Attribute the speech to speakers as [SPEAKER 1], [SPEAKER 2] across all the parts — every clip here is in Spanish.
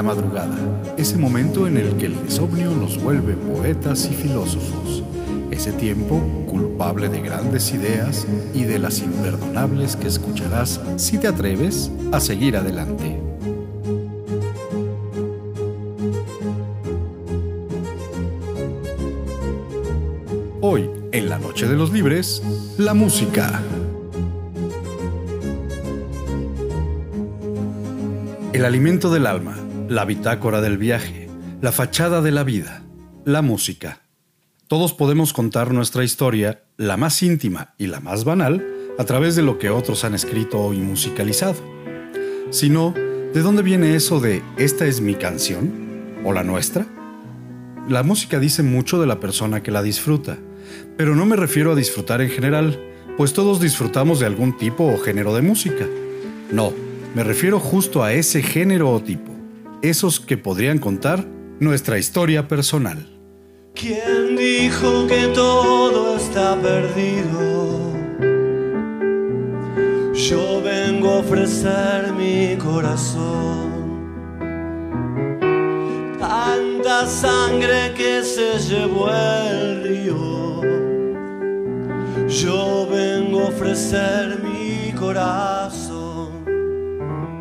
[SPEAKER 1] La madrugada, ese momento en el que el insomnio nos vuelve poetas y filósofos. Ese tiempo culpable de grandes ideas y de las imperdonables que escucharás si te atreves a seguir adelante. Hoy, en la Noche de los Libres, la música. El alimento del alma, la bitácora del viaje, la fachada de la vida, la música. Todos podemos contar nuestra historia, la más íntima y la más banal, a través de lo que otros han escrito y musicalizado. Si no, ¿de dónde viene eso de esta es mi canción? ¿O la nuestra? La música dice mucho de la persona que la disfruta, pero no me refiero a disfrutar en general, pues todos disfrutamos de algún tipo o género de música. No, me refiero justo a ese género o tipo, esos que podrían contar nuestra historia personal.
[SPEAKER 2] ¿Quién dijo que todo está perdido? Yo vengo a ofrecer mi corazón. Tanta sangre que se llevó el río. Yo vengo a ofrecer mi corazón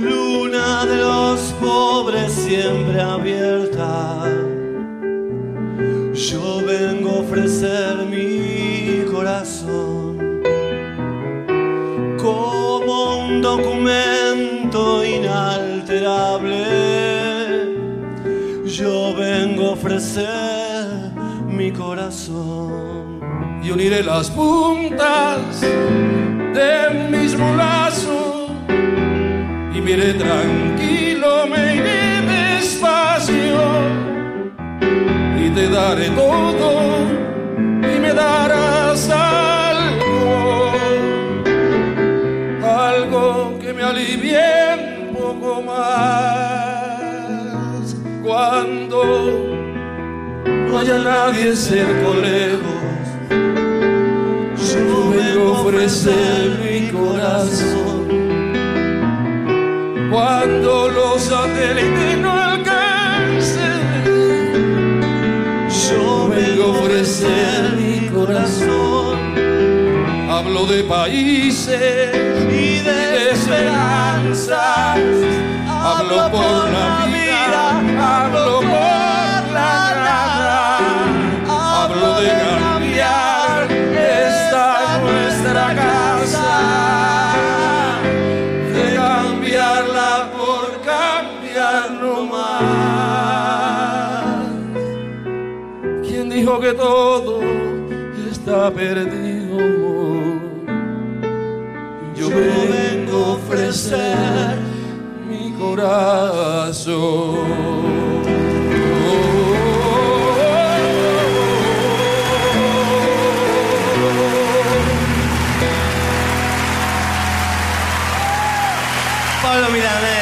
[SPEAKER 2] luna de los pobres siempre abierta. Yo vengo a ofrecer mi corazón como un documento inalterable. Yo vengo a ofrecer mi corazón
[SPEAKER 3] y uniré las puntas de mis lazos Mire tranquilo, me iré despacio y te daré todo y me darás algo, algo que me alivie un poco más cuando no haya nadie cerca o lejos. Vengo a ofrecer mi corazón cuando los satélites no alcancen. Yo vengo a ofrecer mi corazón. Hablo de países y de, esperanzas. Hablo por la vida, que todo está perdido. Yo vengo a ofrecer mi corazón.
[SPEAKER 2] Pablo Milanés.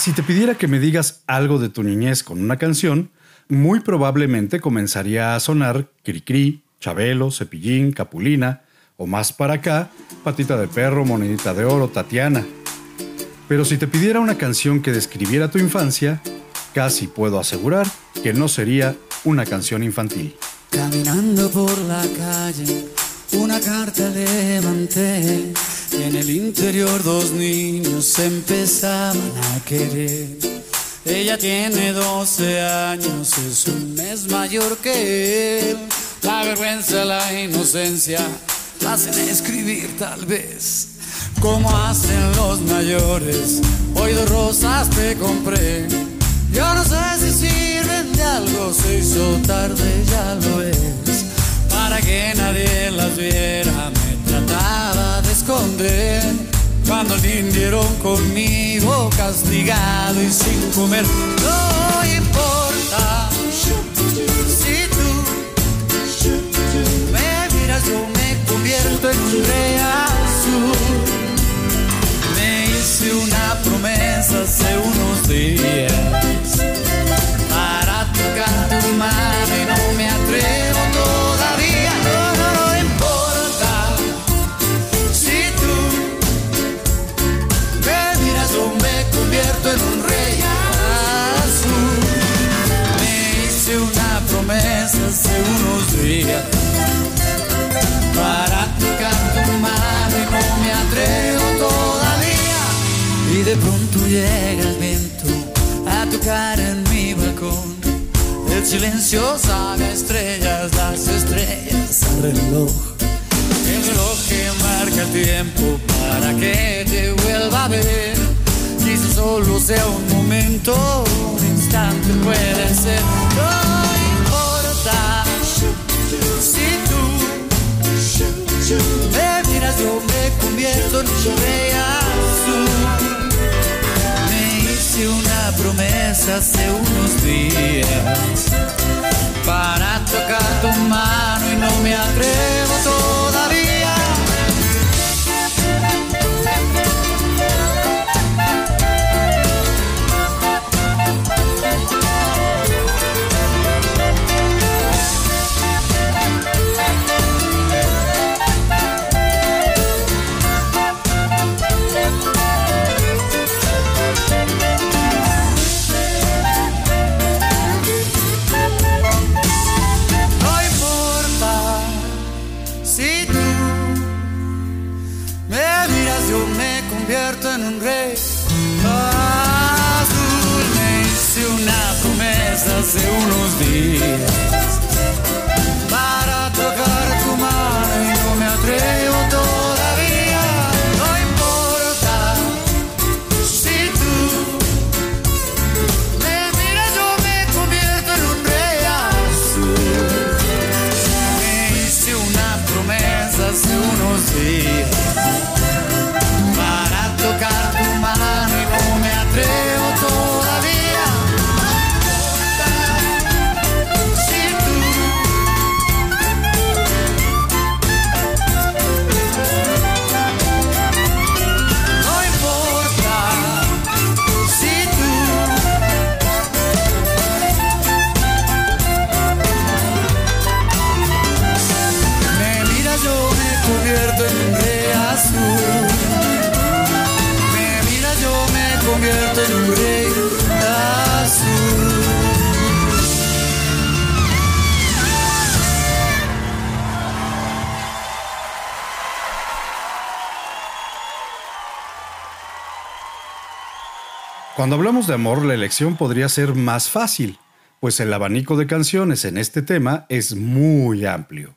[SPEAKER 1] Si te pidiera que me digas algo de tu niñez con una canción, muy probablemente comenzaría a sonar Cricri, Chabelo, Cepillín, Capulina, o más para acá, Patita de Perro, Monedita de Oro, Tatiana. Pero si te pidiera una canción que describiera tu infancia, casi puedo asegurar que no sería una canción infantil.
[SPEAKER 4] Caminando por la calle, una carta levanté en el interior dos niños empezaban a querer. Ella tiene 12 años, es un mes mayor que él. La vergüenza, la inocencia, la hacen escribir tal vez. Como hacen los mayores, hoy dos rosas te compré. Yo no sé si sirven de algo, se hizo tarde, ya cuando vinieron conmigo castigado y sin comer. No importa si tú me miras, yo me convierto en un rey azul. Me hice una promesa hace unos días para tocar tu mano y no me atrevo para tocar tu mano y no me atrevo todavía. Y de pronto llega el viento a tocar en mi balcón. El silencio sabe estrellas, las estrellas al reloj. El reloj que marca el tiempo para que te vuelva a ver. Quizás solo sea un momento, un instante puede ser. Me miras, yo me convierto en rey azul. Me hice una promesa hace unos días para tocar tu mano y no me atrevo todavía.
[SPEAKER 1] Cuando hablamos de amor, la elección podría ser más fácil, pues el abanico de canciones en este tema es muy amplio.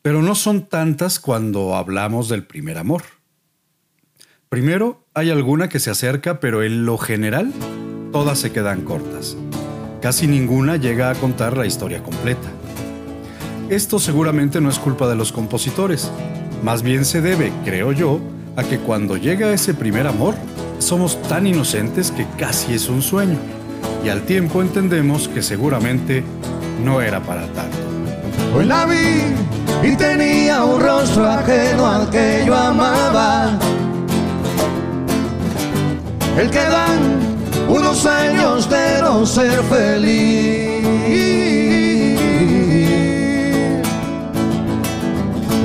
[SPEAKER 1] Pero no son tantas cuando hablamos del primer amor. Primero, hay alguna que se acerca, pero en lo general, todas se quedan cortas. Casi ninguna llega a contar la historia completa. Esto seguramente no es culpa de los compositores, más bien se debe, creo yo, a que cuando llega ese primer amor, somos tan inocentes que casi es un sueño, y al tiempo entendemos que seguramente no era para tanto.
[SPEAKER 5] Hoy la vi y tenía un rostro ajeno al que yo amaba. El que dan unos años de no ser feliz.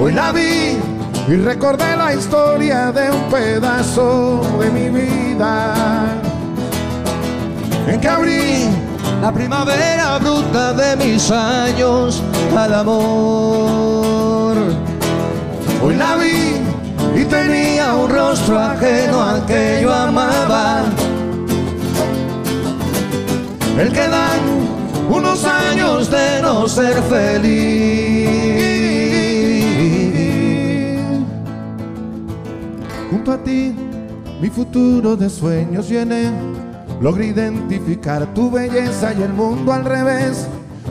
[SPEAKER 5] Hoy la vi y recordé la historia de un pedazo de mi vida en que abrí la primavera bruta de mis años al amor. Hoy la vi y tenía un rostro ajeno al que yo amaba. El que dan unos años de no ser feliz. Junto a ti, mi futuro de sueños llené. Logré identificar tu belleza y el mundo al revés.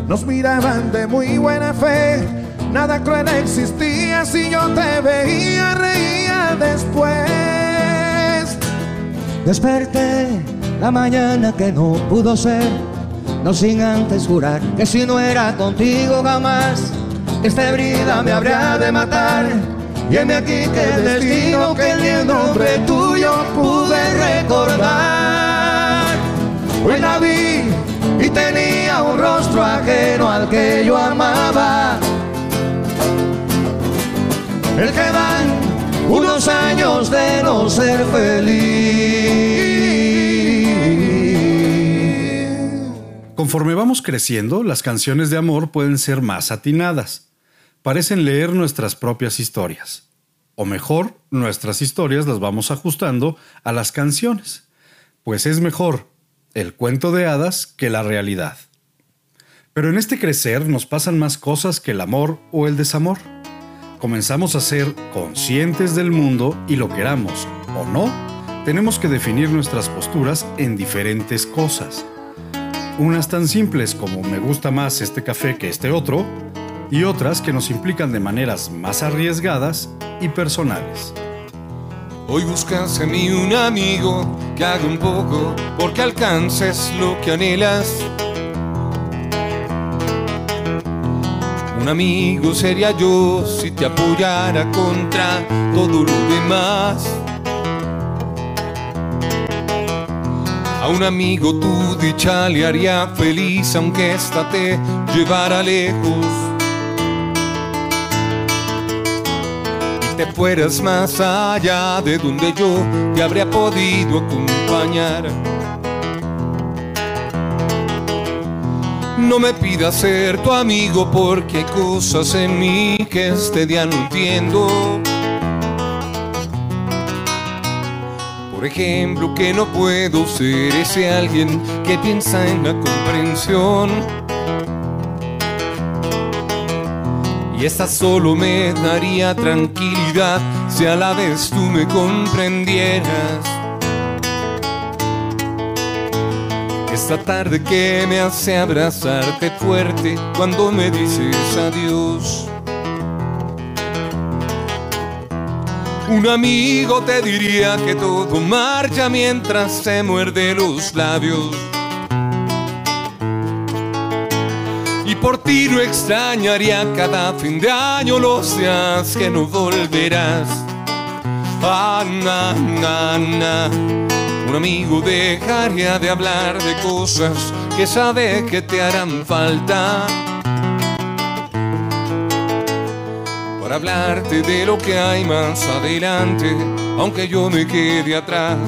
[SPEAKER 5] Nos miraban de muy buena fe. Nada cruel existía si yo te veía, reía después. Desperté la mañana que no pudo ser, no sin antes jurar que si no era contigo jamás, esta herida me habría de matar. Heme aquí que el destino que ni el nombre tuyo pude recordar. Hoy la vi y tenía un rostro ajeno al que yo amaba. El que dan unos años de no ser feliz.
[SPEAKER 1] Conforme vamos creciendo, las canciones de amor pueden ser más atinadas. Parecen leer nuestras propias historias. O mejor, nuestras historias las vamos ajustando a las canciones. Pues es mejor el cuento de hadas que la realidad. Pero en este crecer nos pasan más cosas que el amor o el desamor comenzamos a ser conscientes del mundo y lo queramos o no, tenemos que definir nuestras posturas en diferentes cosas. Unas tan simples como me gusta más este café que este otro, y otras que nos implican de maneras más arriesgadas y personales.
[SPEAKER 6] Hoy buscas en mí un amigo que haga un poco porque alcances lo que anhelas Un amigo sería yo si te apoyara contra todo lo demás. A un amigo tu dicha le haría feliz aunque ésta te llevara lejos. Fueras más allá de donde yo te habría podido acompañar. No me pidas ser tu amigo porque hay cosas en mí que este día no entiendo. Por ejemplo, que no puedo ser ese alguien que piensa en la comprensión. Y esta solo me daría tranquilidad si a la vez tú me comprendieras. esta tarde que me hace abrazarte fuerte cuando me dices adiós. Un amigo te diría que todo marcha mientras se muerde los labios. Por ti no extrañaría cada fin de año los días que no volverás. Ah, na, na, na. Un amigo dejaría de hablar de cosas que sabe que te harán falta. Para hablarte de lo que hay más adelante, aunque yo me quede atrás.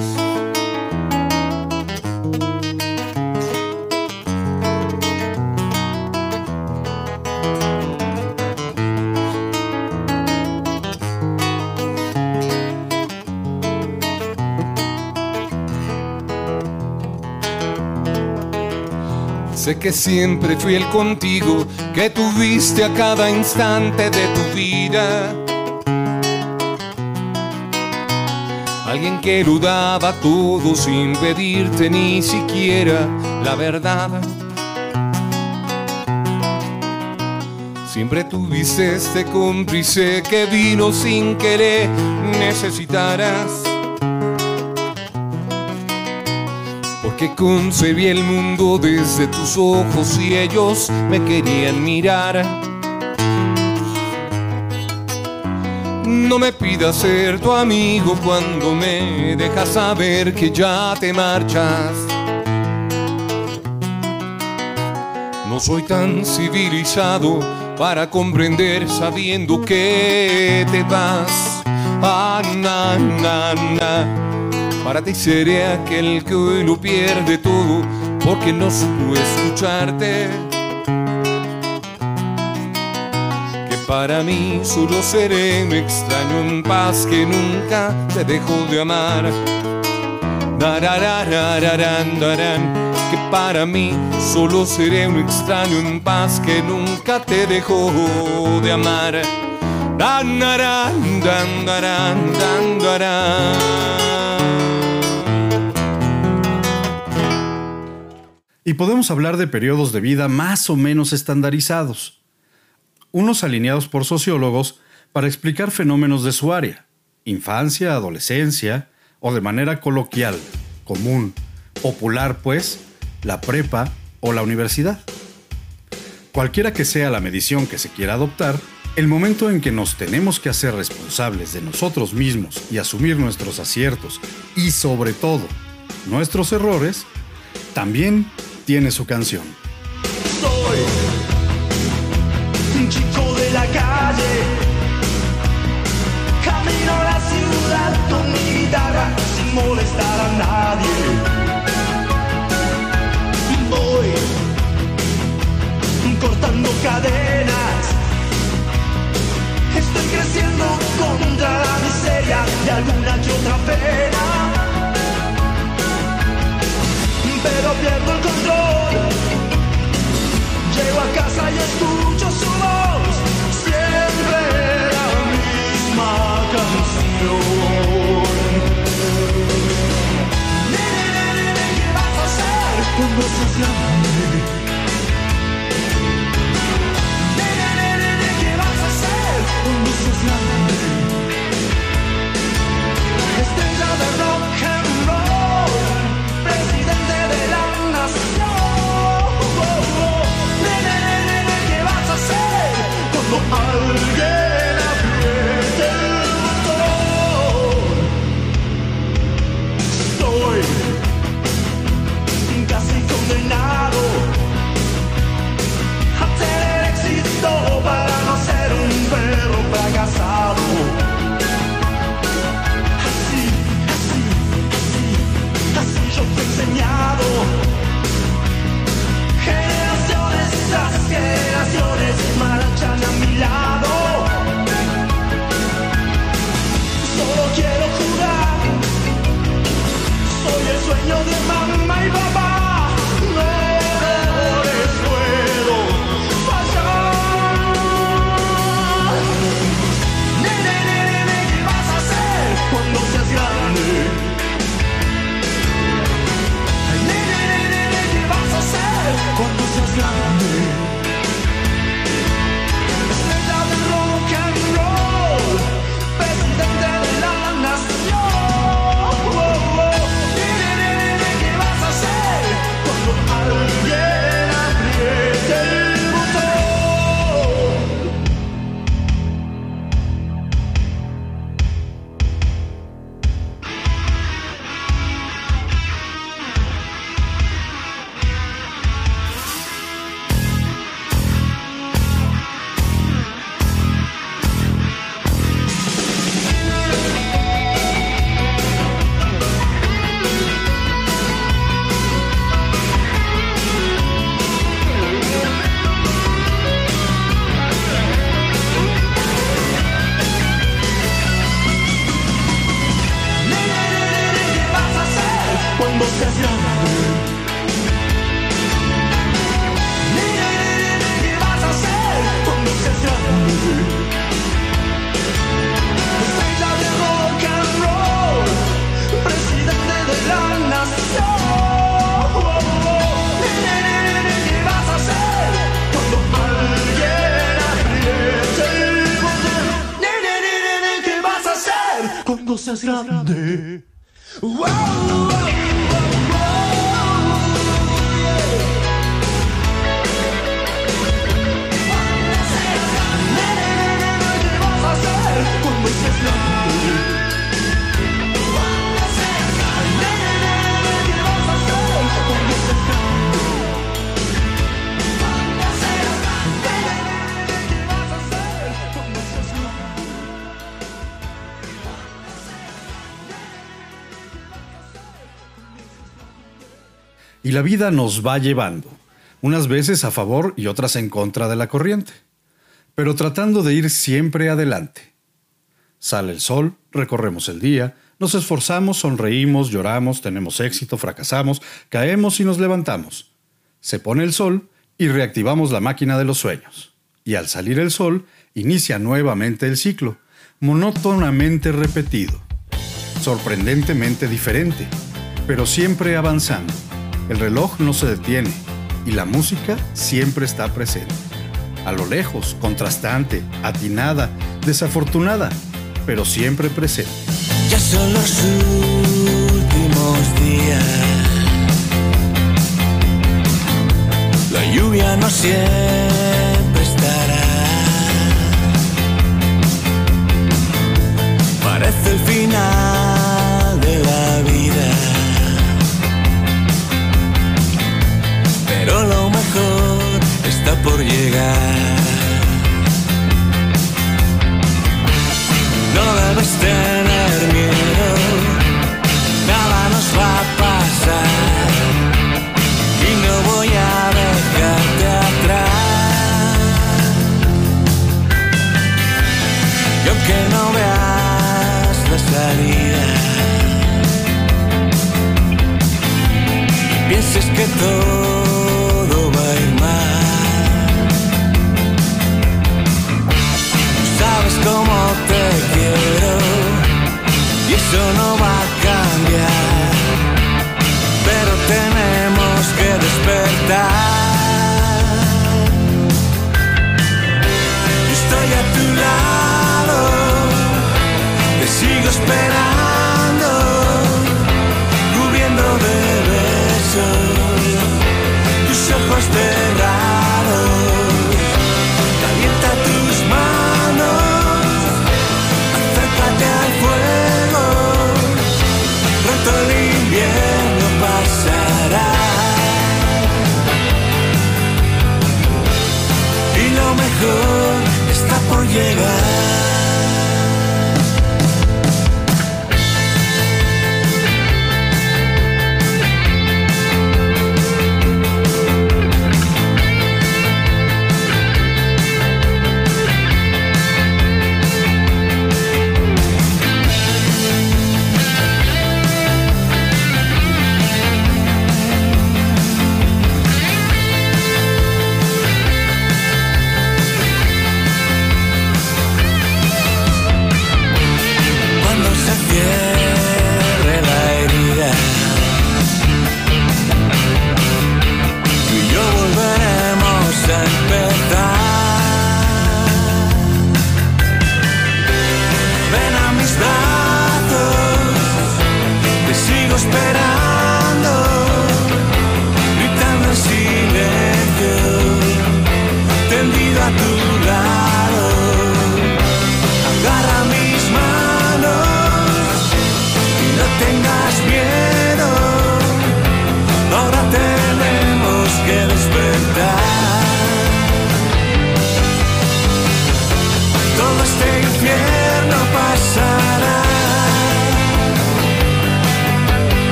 [SPEAKER 6] Sé que siempre fui el contigo que tuviste a cada instante de tu vida. Alguien que lo daba todo sin pedirte ni siquiera la verdad. Siempre tuviste este cómplice que vino sin que le necesitaras. Que concebí el mundo desde tus ojos y ellos me querían mirar. No me pidas ser tu amigo cuando me dejas saber que ya te marchas. No soy tan civilizado para comprender sabiendo que te vas. Ah, na, na. Para ti seré aquel que hoy lo pierde todo porque no supo escucharte. Que para mí solo seré un extraño en paz que nunca te dejó de amar. Que para mí solo seré un extraño en paz que nunca te dejó de amar.
[SPEAKER 1] Y podemos hablar de periodos de vida más o menos estandarizados, unos alineados por sociólogos para explicar fenómenos de su área, infancia, adolescencia o de manera coloquial, común, popular pues, la prepa o la universidad. Cualquiera que sea la medición que se quiera adoptar, el momento en que nos tenemos que hacer responsables de nosotros mismos y asumir nuestros aciertos y sobre todo nuestros errores, también tiene su canción.
[SPEAKER 7] Soy un chico de la calle, camino a la ciudad con mi guitarra sin molestar a nadie. Voy cortando cadenas Estoy creciendo contra la miseria de alguna que otra pena. Pero pierdo el control. Llego a casa y escucho su voz. Siempre la misma canción. ¿qué vas a hacer cuando seas? La
[SPEAKER 1] vida nos va llevando, unas veces a favor y otras en contra de la corriente, pero tratando de ir siempre adelante. Sale el sol, recorremos el día, nos esforzamos, sonreímos, lloramos, tenemos éxito, fracasamos, caemos y nos levantamos. Se pone el sol y reactivamos la máquina de los sueños. Y al salir el sol, inicia nuevamente el ciclo, monótonamente repetido, sorprendentemente diferente, pero siempre avanzando. El reloj no se detiene y la música siempre está presente. A lo lejos, contrastante, atinada, desafortunada, pero siempre presente.
[SPEAKER 4] Ya son los últimos días.
[SPEAKER 8] La lluvia no siempre estará. Parece el final. Está por llegar. No debes tener miedo, nada nos va a pasar y no voy a dejarte atrás. Y aunque no veas la salida, pienses que todo y eso no va a cambiar pero tenemos que despertar.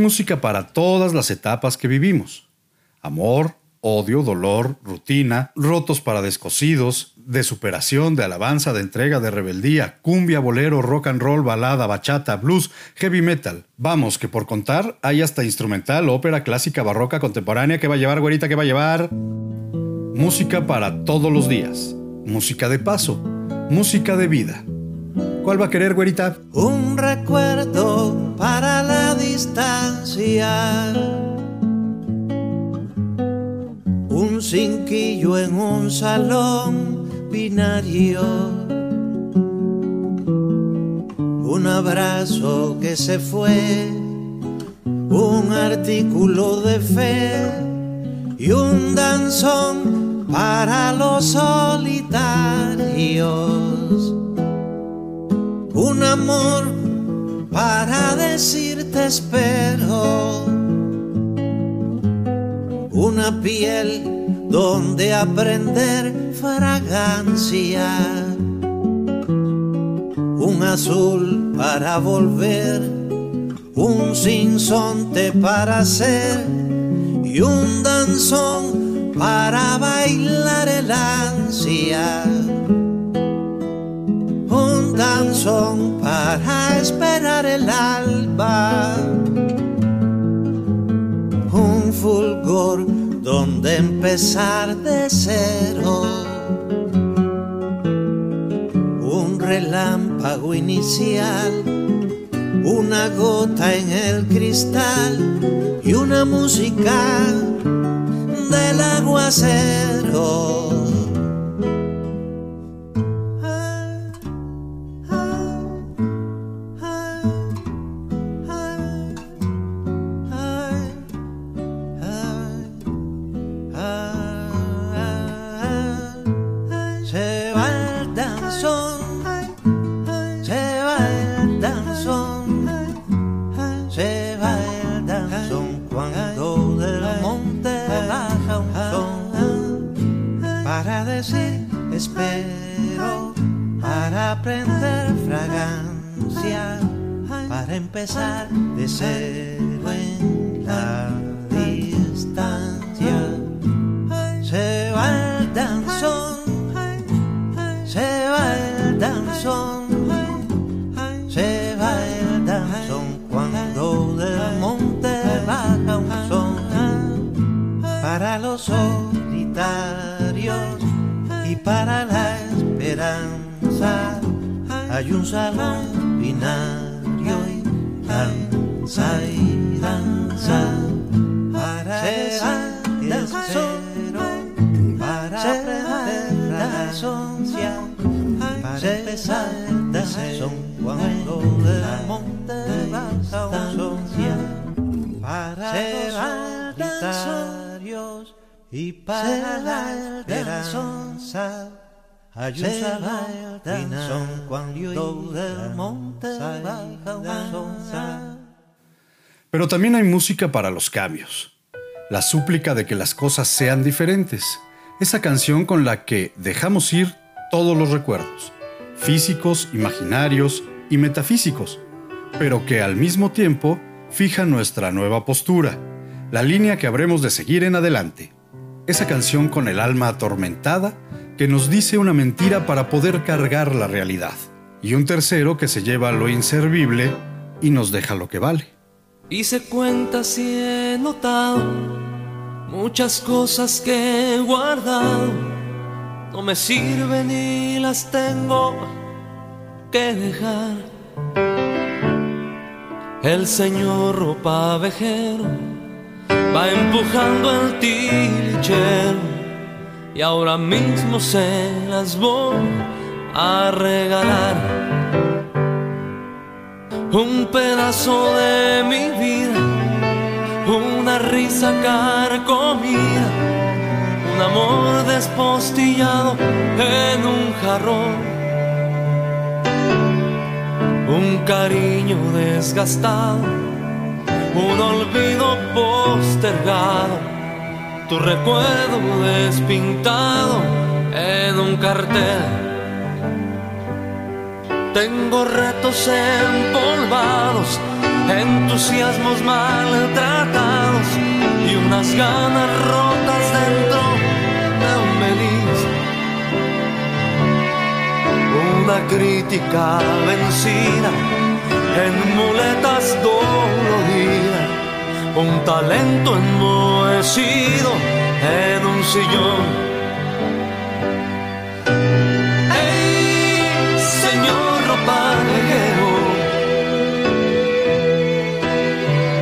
[SPEAKER 1] Música para todas las etapas que vivimos. Amor, odio, dolor, rutina, rotos para descosidos, de superación, de alabanza, de entrega, de rebeldía, cumbia, bolero, rock and roll, balada, bachata, blues, heavy metal. Vamos, que por contar hay hasta instrumental, ópera, clásica, barroca, contemporánea, que va a llevar, güerita, que va a llevar. Música para todos los días. Música de paso. Música de vida. ¿Cuál va a querer, güerita?
[SPEAKER 8] Un recuerdo Un cinquillo en un salón binario. Un abrazo que se fue.
[SPEAKER 9] un artículo de fe y un danzón para los solitarios. Un amor para decirte espero. Una piel donde aprender fragancia. Un azul para volver. Un sinsonte para hacer. Y un danzón para bailar el ansia danzón para esperar el alba, un fulgor donde empezar de cero, un relámpago inicial, una gota en el cristal y una música del aguacero. Son cuando del monte baja.
[SPEAKER 1] Pero también hay música para los cambios. La súplica de que las cosas sean diferentes. Esa canción con la que dejamos ir todos los recuerdos, físicos, imaginarios y metafísicos, pero que al mismo tiempo fija nuestra nueva postura, la línea que habremos de seguir en adelante. Esa canción con el alma atormentada que nos dice una mentira para poder cargar la realidad. Y un tercero que se lleva lo inservible y nos deja lo que vale.
[SPEAKER 10] Hice cuentas y he notado muchas cosas que he guardado. No me sirven y las tengo que dejar. El señor ropa vejero va empujando el tilichero y ahora mismo se las voy a regalar. Un pedazo de mi vida, una risa carcomida, un amor despostillado en un jarrón, un cariño desgastado, un olvido postergado, tu recuerdo despintado en un cartel. Tengo retos empolvados, entusiasmos maltratados y unas ganas rotas dentro de un melis. Una crítica vencida en muletas doloridas, un talento enmohecido en un sillón. ¡Ey, señor ropavejero!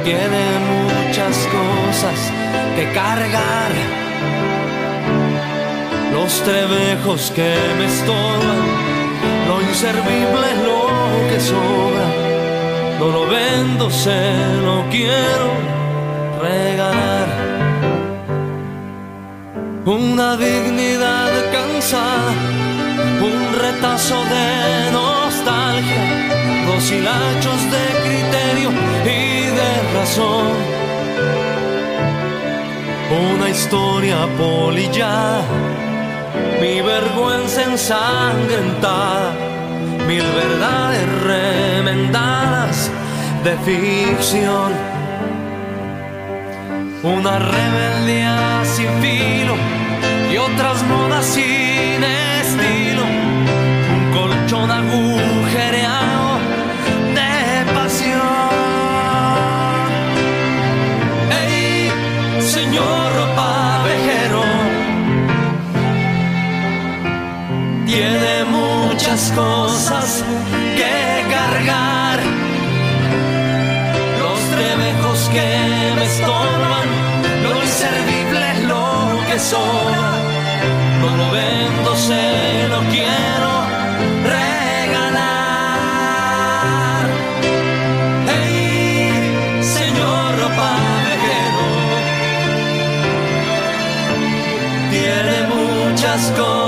[SPEAKER 10] Tiene muchas cosas que cargar. Los trebejos que me estorban, lo inservible es lo que sobra. no lo vendo, se lo quiero regalar. Una dignidad cansada, un retazo de nostalgia, dos hilachos de criterio y de razón. Una historia polilla, mi vergüenza ensangrentada, mil verdades remendadas de ficción. Una rebeldía sin filo y otras modas sin estilo. Un colchón agujereado de pasión. ¡Ey, señor ropavejero! Tiene muchas cosas que cargar. Los trebejos que me estorban, No lo vendo, se lo quiero regalar. ¡Ey, señor ropavejero! Tiene muchas cosas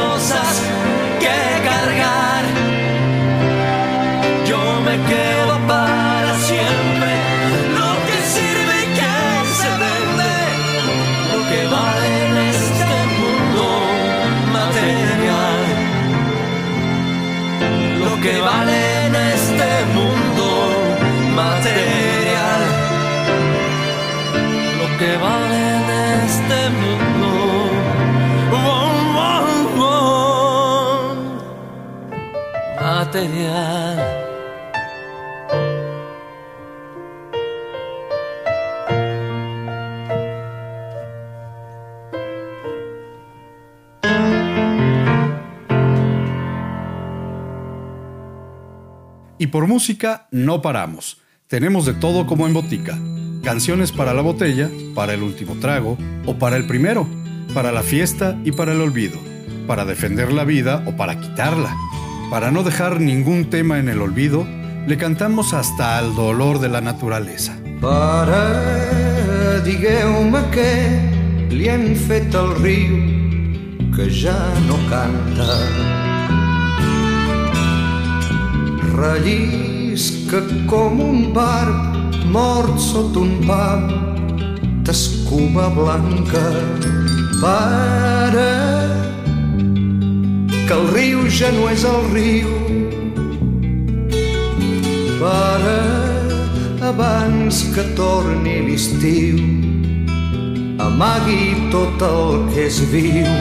[SPEAKER 10] Y
[SPEAKER 1] por música no paramos. Tenemos de todo como en botica. Canciones para la botella, para el último trago o para el primero, para la fiesta y para el olvido, para defender la vida o para quitarla. Para no dejar ningún tema en el olvido, le cantamos hasta al dolor de la naturalesa.
[SPEAKER 11] Pare, digueu-me què li han fet al riu que ja no canta. Rellisca com un barb mort sota un pam d'escuma blanca. Pare, que el riu ja no és el riu. Pare, abans que torni l'estiu, amagui tot el que és viu.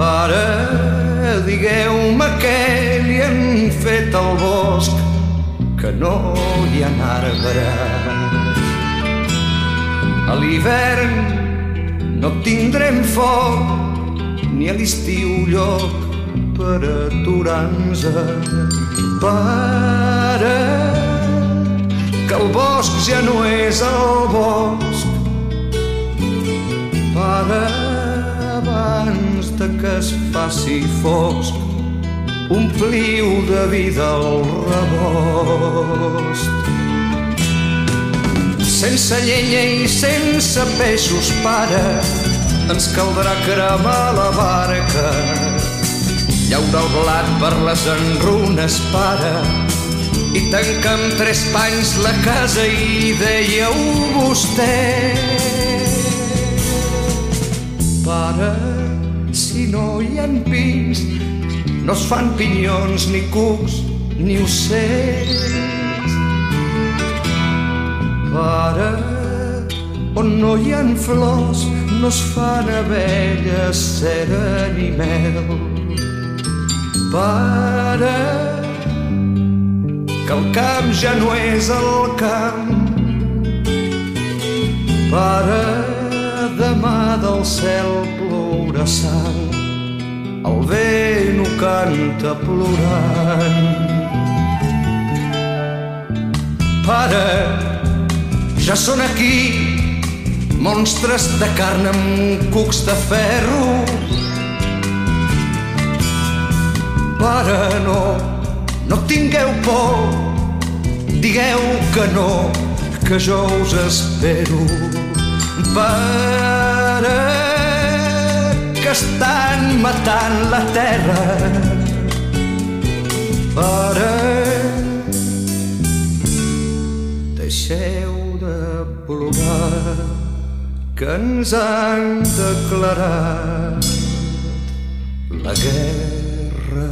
[SPEAKER 11] Pare, digueu-me què li han fet al bosc, que no hi ha arbres. A l'hivern no tindrem foc, ni a l'estiu lloc per aturar-nos. Pare, que el bosc ja no és el bosc. Pare, abans de que es faci fosc, ompliu de vida el rebost. Sense llenya i sense peixos, pare, ens caldrà cremar la barca. Llaura el blat per les enrunes, pare, i tancar amb tres panys la casa i dèieu vostè. Pare, si no hi ha pins, no es fan pinyons, ni cucs, ni ocells. Pare, on no hi ha flors, no es fan abelles, cera ni mel. Pare, que el camp ja no és el camp. Pare, demà del cel plourà sang, el vent ho canta plorant. Pare, ja són aquí monstres de carn amb cucs de ferro. Pare, no, no tingueu por, digueu que no, que jo us espero per que estan matant la terra Pare, deixeu plorar que ens han declarat la guerra.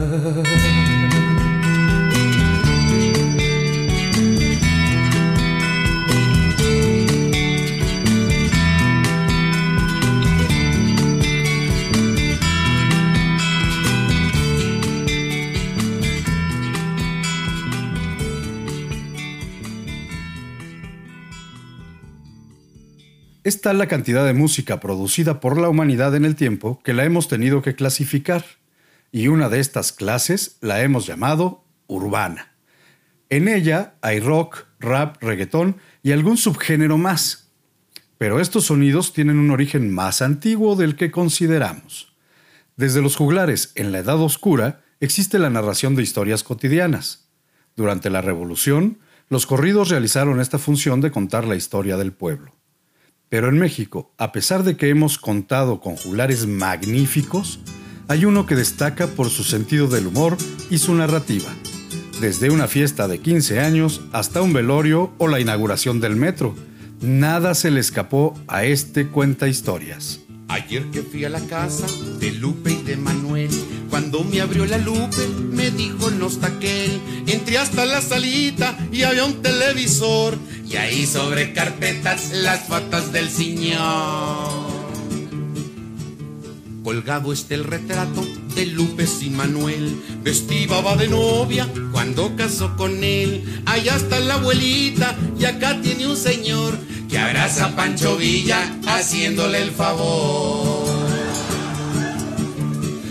[SPEAKER 1] Es la cantidad de música producida por la humanidad en el tiempo que la hemos tenido que clasificar, y una de estas clases la hemos llamado urbana. En ella hay rock, rap, reggaetón y algún subgénero más. Pero estos sonidos tienen un origen más antiguo del que consideramos. Desde los juglares en la Edad Oscura existe la narración de historias cotidianas. Durante la Revolución, los corridos realizaron esta función de contar la historia del pueblo. Pero en México, a pesar de que hemos contado con juglares magníficos, hay uno que destaca por su sentido del humor y su narrativa. Desde una fiesta de 15 años hasta un velorio o la inauguración del metro, nada se le escapó a este cuenta historias.
[SPEAKER 12] Ayer que fui a la casa de Lupe y de Manuel, cuando me abrió la Lupe, me dijo no está aquel. Entré hasta la salita y había un televisor, y ahí sobre carpetas las fotos del señor. Colgado está el retrato de Lupe y Manuel. Vestida va de novia cuando casó con él. Allá está la abuelita y acá tiene un señor que abraza Pancho Villa haciéndole el favor.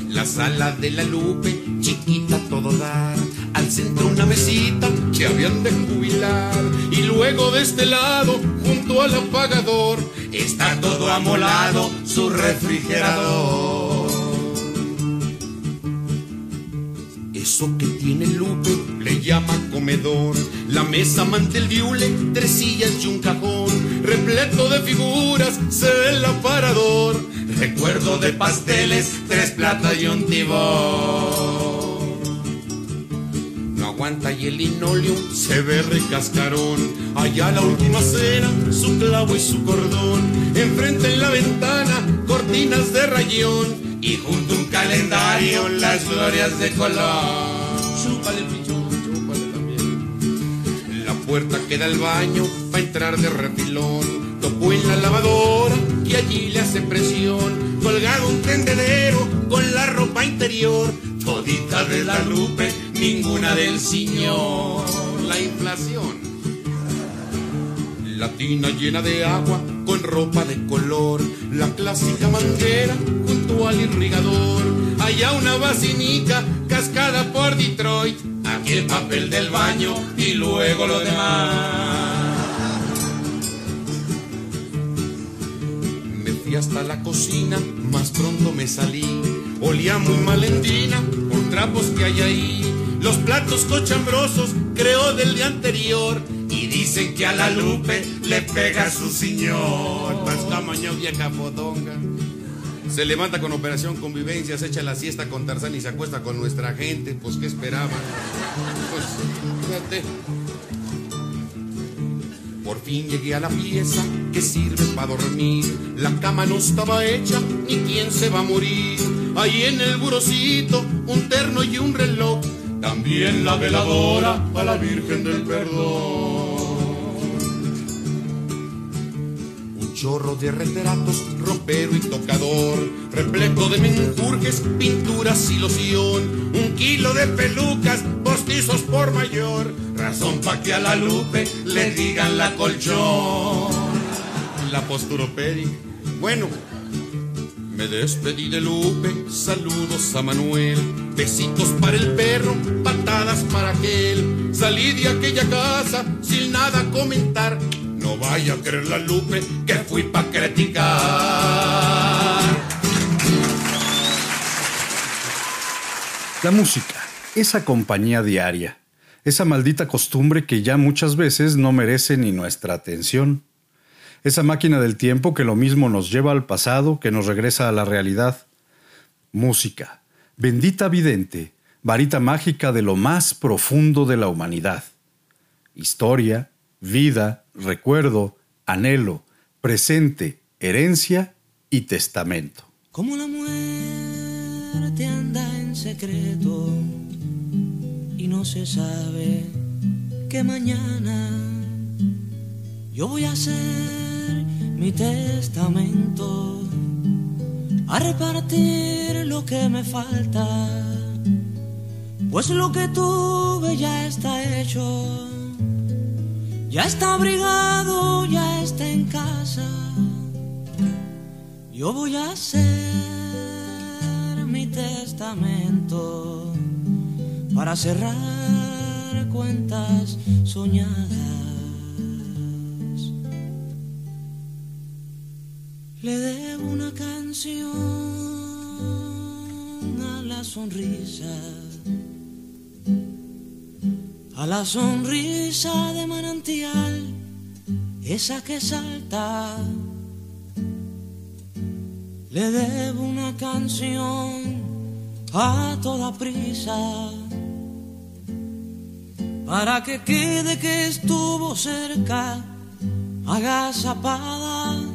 [SPEAKER 12] La sala de la Lupe, chiquita todo dar. Al centro una mesita que habían de jubilar. Y luego de este lado, junto al apagador, está todo amolado su refrigerador. Eso que tiene Lupe le llama comedor. La mesa mantel diule, tres sillas y un cajón. Repleto de figuras, se el aparador. Recuerdo de pasteles, tres platas y un tibón. No aguanta y el linóleo se ve recascarón. Allá la última cena, su clavo y su cordón. Enfrente en la ventana, cortinas de rayón. Y junto un calendario, las glorias de color. Chúpale pichón, chúpale también. La puerta que da al baño a entrar de refilón. Tocó en la lavadora y allí le hace presión. Colgado un tendedero con la ropa interior. Todita de la lupe, ninguna del señor. La inflación. La tina llena de agua con ropa de color. La clásica manguera junto al irrigador. Allá una vacinica cascada por Detroit. Aquí el papel del baño y luego lo demás. Me fui hasta la cocina, más pronto me salí. Olía muy malendina por trapos que hay ahí. Los platos cochambrosos, creo del día anterior. Y dicen que a la Lupe le pega su señor. Pascamaño vieja fodonga. Se levanta con operación convivencia, se echa la siesta con Tarzán y se acuesta con nuestra gente. Pues, ¿qué esperaban? Pues, fíjate. Por fin llegué a la pieza que sirve para dormir. La cama no estaba hecha, ni quién se va a morir. Ahí en el burocito, un terno y un reloj. También la veladora a la Virgen del Perdón. Un chorro de retratos, ropero y tocador. Repleto de menjurjes, pinturas y loción. Un kilo de pelucas, postizos por mayor. Razón pa' que a la Lupe le digan la colchón. La posturopédica. Bueno, me despedí de Lupe, saludos a Manuel, besitos para el perro, patadas para aquel. Salí de aquella casa sin nada comentar. No vaya a creer la Lupe que fui pa' criticar.
[SPEAKER 1] La música esa compañía diaria, esa maldita costumbre que ya muchas veces no merece ni nuestra atención, esa máquina del tiempo que lo mismo nos lleva al pasado que nos regresa a la realidad. Música, bendita vidente, varita mágica de lo más profundo de la humanidad. Historia, vida, recuerdo, anhelo, presente, herencia y testamento.
[SPEAKER 13] Como la muerte anda en secreto y no se sabe que mañana yo voy a hacer mi testamento, a repartir lo que me falta, pues lo que tuve ya está hecho, ya está abrigado, ya está en casa. Yo voy a hacer mi testamento para cerrar cuentas soñadas. Le debo una canción a la sonrisa, a la sonrisa de manantial, esa que salta. Le debo una canción a toda prisa para que quede que estuvo cerca, agazapada.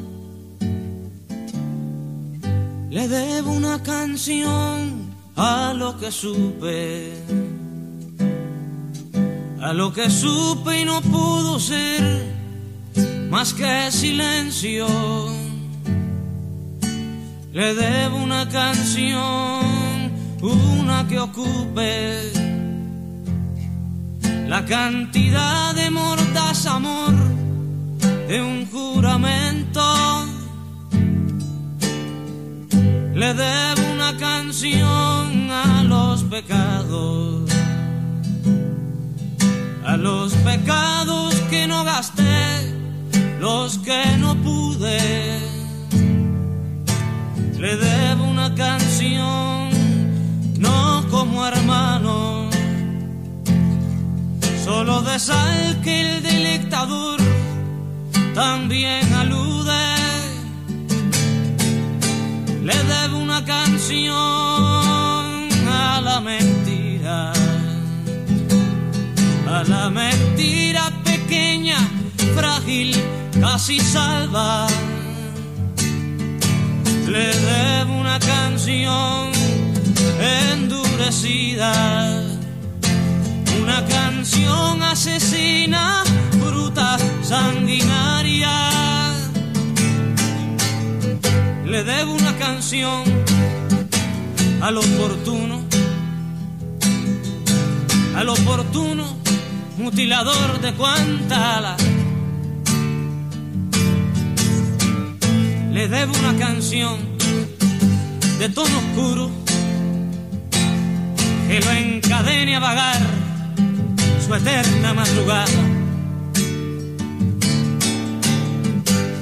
[SPEAKER 13] Le debo una canción a lo que supe, a lo que supe y no pudo ser más que silencio. Le debo una canción, una que ocupe la cantidad de mortas amor de un juramento. Le debo una canción a los pecados, a los pecados que no gasté, los que no pude. Le debo una canción, no como hermano, solo de sal que el delectador también alude. Una canción a la mentira, a la mentira pequeña, frágil, casi salva. Le debo una canción endurecida, una canción asesina, bruta, sanguinaria. Le debo una canción al oportuno, al oportuno mutilador de cuanta ala. Le debo una canción de tono oscuro que lo encadene a vagar su eterna madrugada.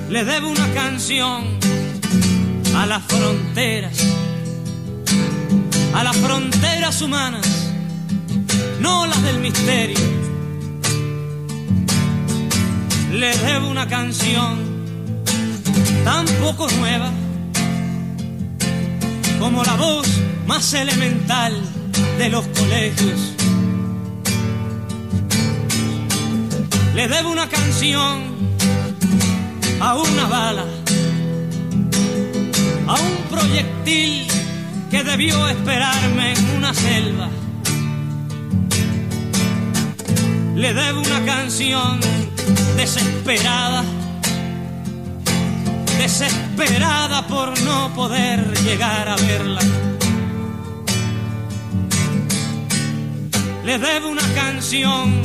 [SPEAKER 13] Le debo una canción a las fronteras, a las fronteras humanas, no las del misterio. Le debo una canción tan poco nueva como la voz más elemental de los colegios. Le debo una canción a una bala, a un proyectil que debió esperarme en una selva. Le debo una canción desesperada desesperada por no poder llegar a verla. Le debo una canción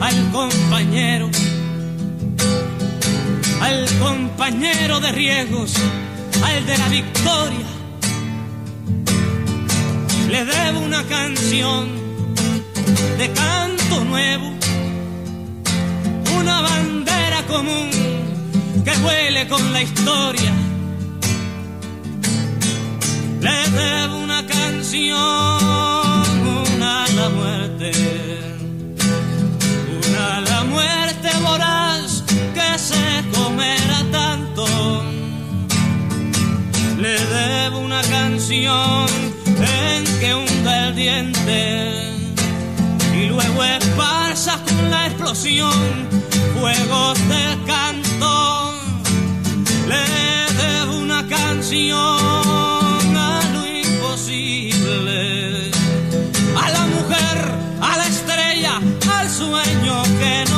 [SPEAKER 13] al compañero, al compañero de riesgos, al de la victoria. Le debo una canción de canto nuevo, una bandera común que huele con la historia. Le debo una canción, una a la muerte, una a la muerte moral. Canción en que hunde el diente y luego esparzas con la explosión fuegos del canto. Le debo una canción a lo imposible, a la mujer, a la estrella, al sueño que nos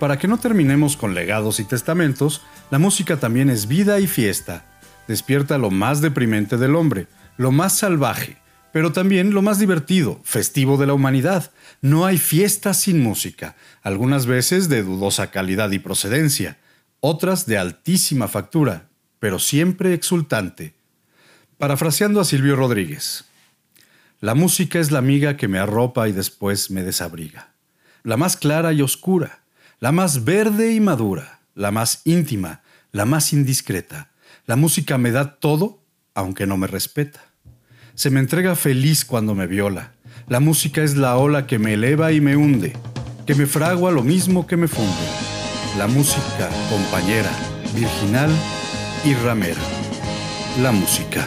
[SPEAKER 1] Para que no terminemos con legados y testamentos, la música también es vida y fiesta. Despierta lo más deprimente del hombre, lo más salvaje, pero también lo más divertido, festivo de la humanidad. No hay fiesta sin música, algunas veces de dudosa calidad y procedencia, otras de altísima factura, pero siempre exultante. Parafraseando a Silvio Rodríguez, la música es la amiga que me arropa y después me desabriga. La más clara y oscura, la más verde y madura, la más íntima, la más indiscreta. La música me da todo, aunque no me respeta. Se me entrega feliz cuando me viola. La música es la ola que me eleva y me hunde, que me fragua lo mismo que me funde. La música, compañera, virginal y ramera. La música.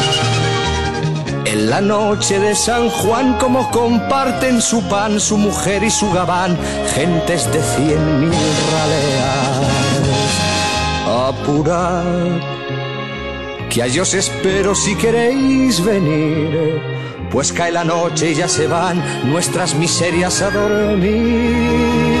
[SPEAKER 11] En la noche de San Juan como comparten su pan, su mujer y su gabán, gentes de cien mil raleas. Apurad, que a os espero si queréis venir pues cae la noche y ya se van nuestras miserias a dormir.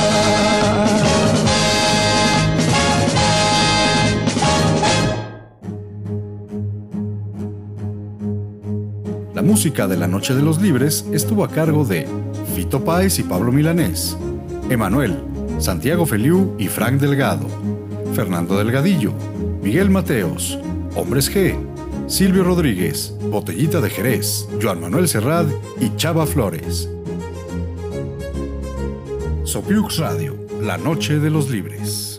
[SPEAKER 1] La música de la Noche de los Libres estuvo a cargo de Fito Páez y Pablo Milanés, Emanuel, Santiago Feliu y Frank Delgado, Fernando Delgadillo, Miguel Mateos, Hombres G, Silvio Rodríguez, Botellita de Jerez, Joan Manuel Serrad y Chava Flores. Sopiux Radio, la Noche de los Libres.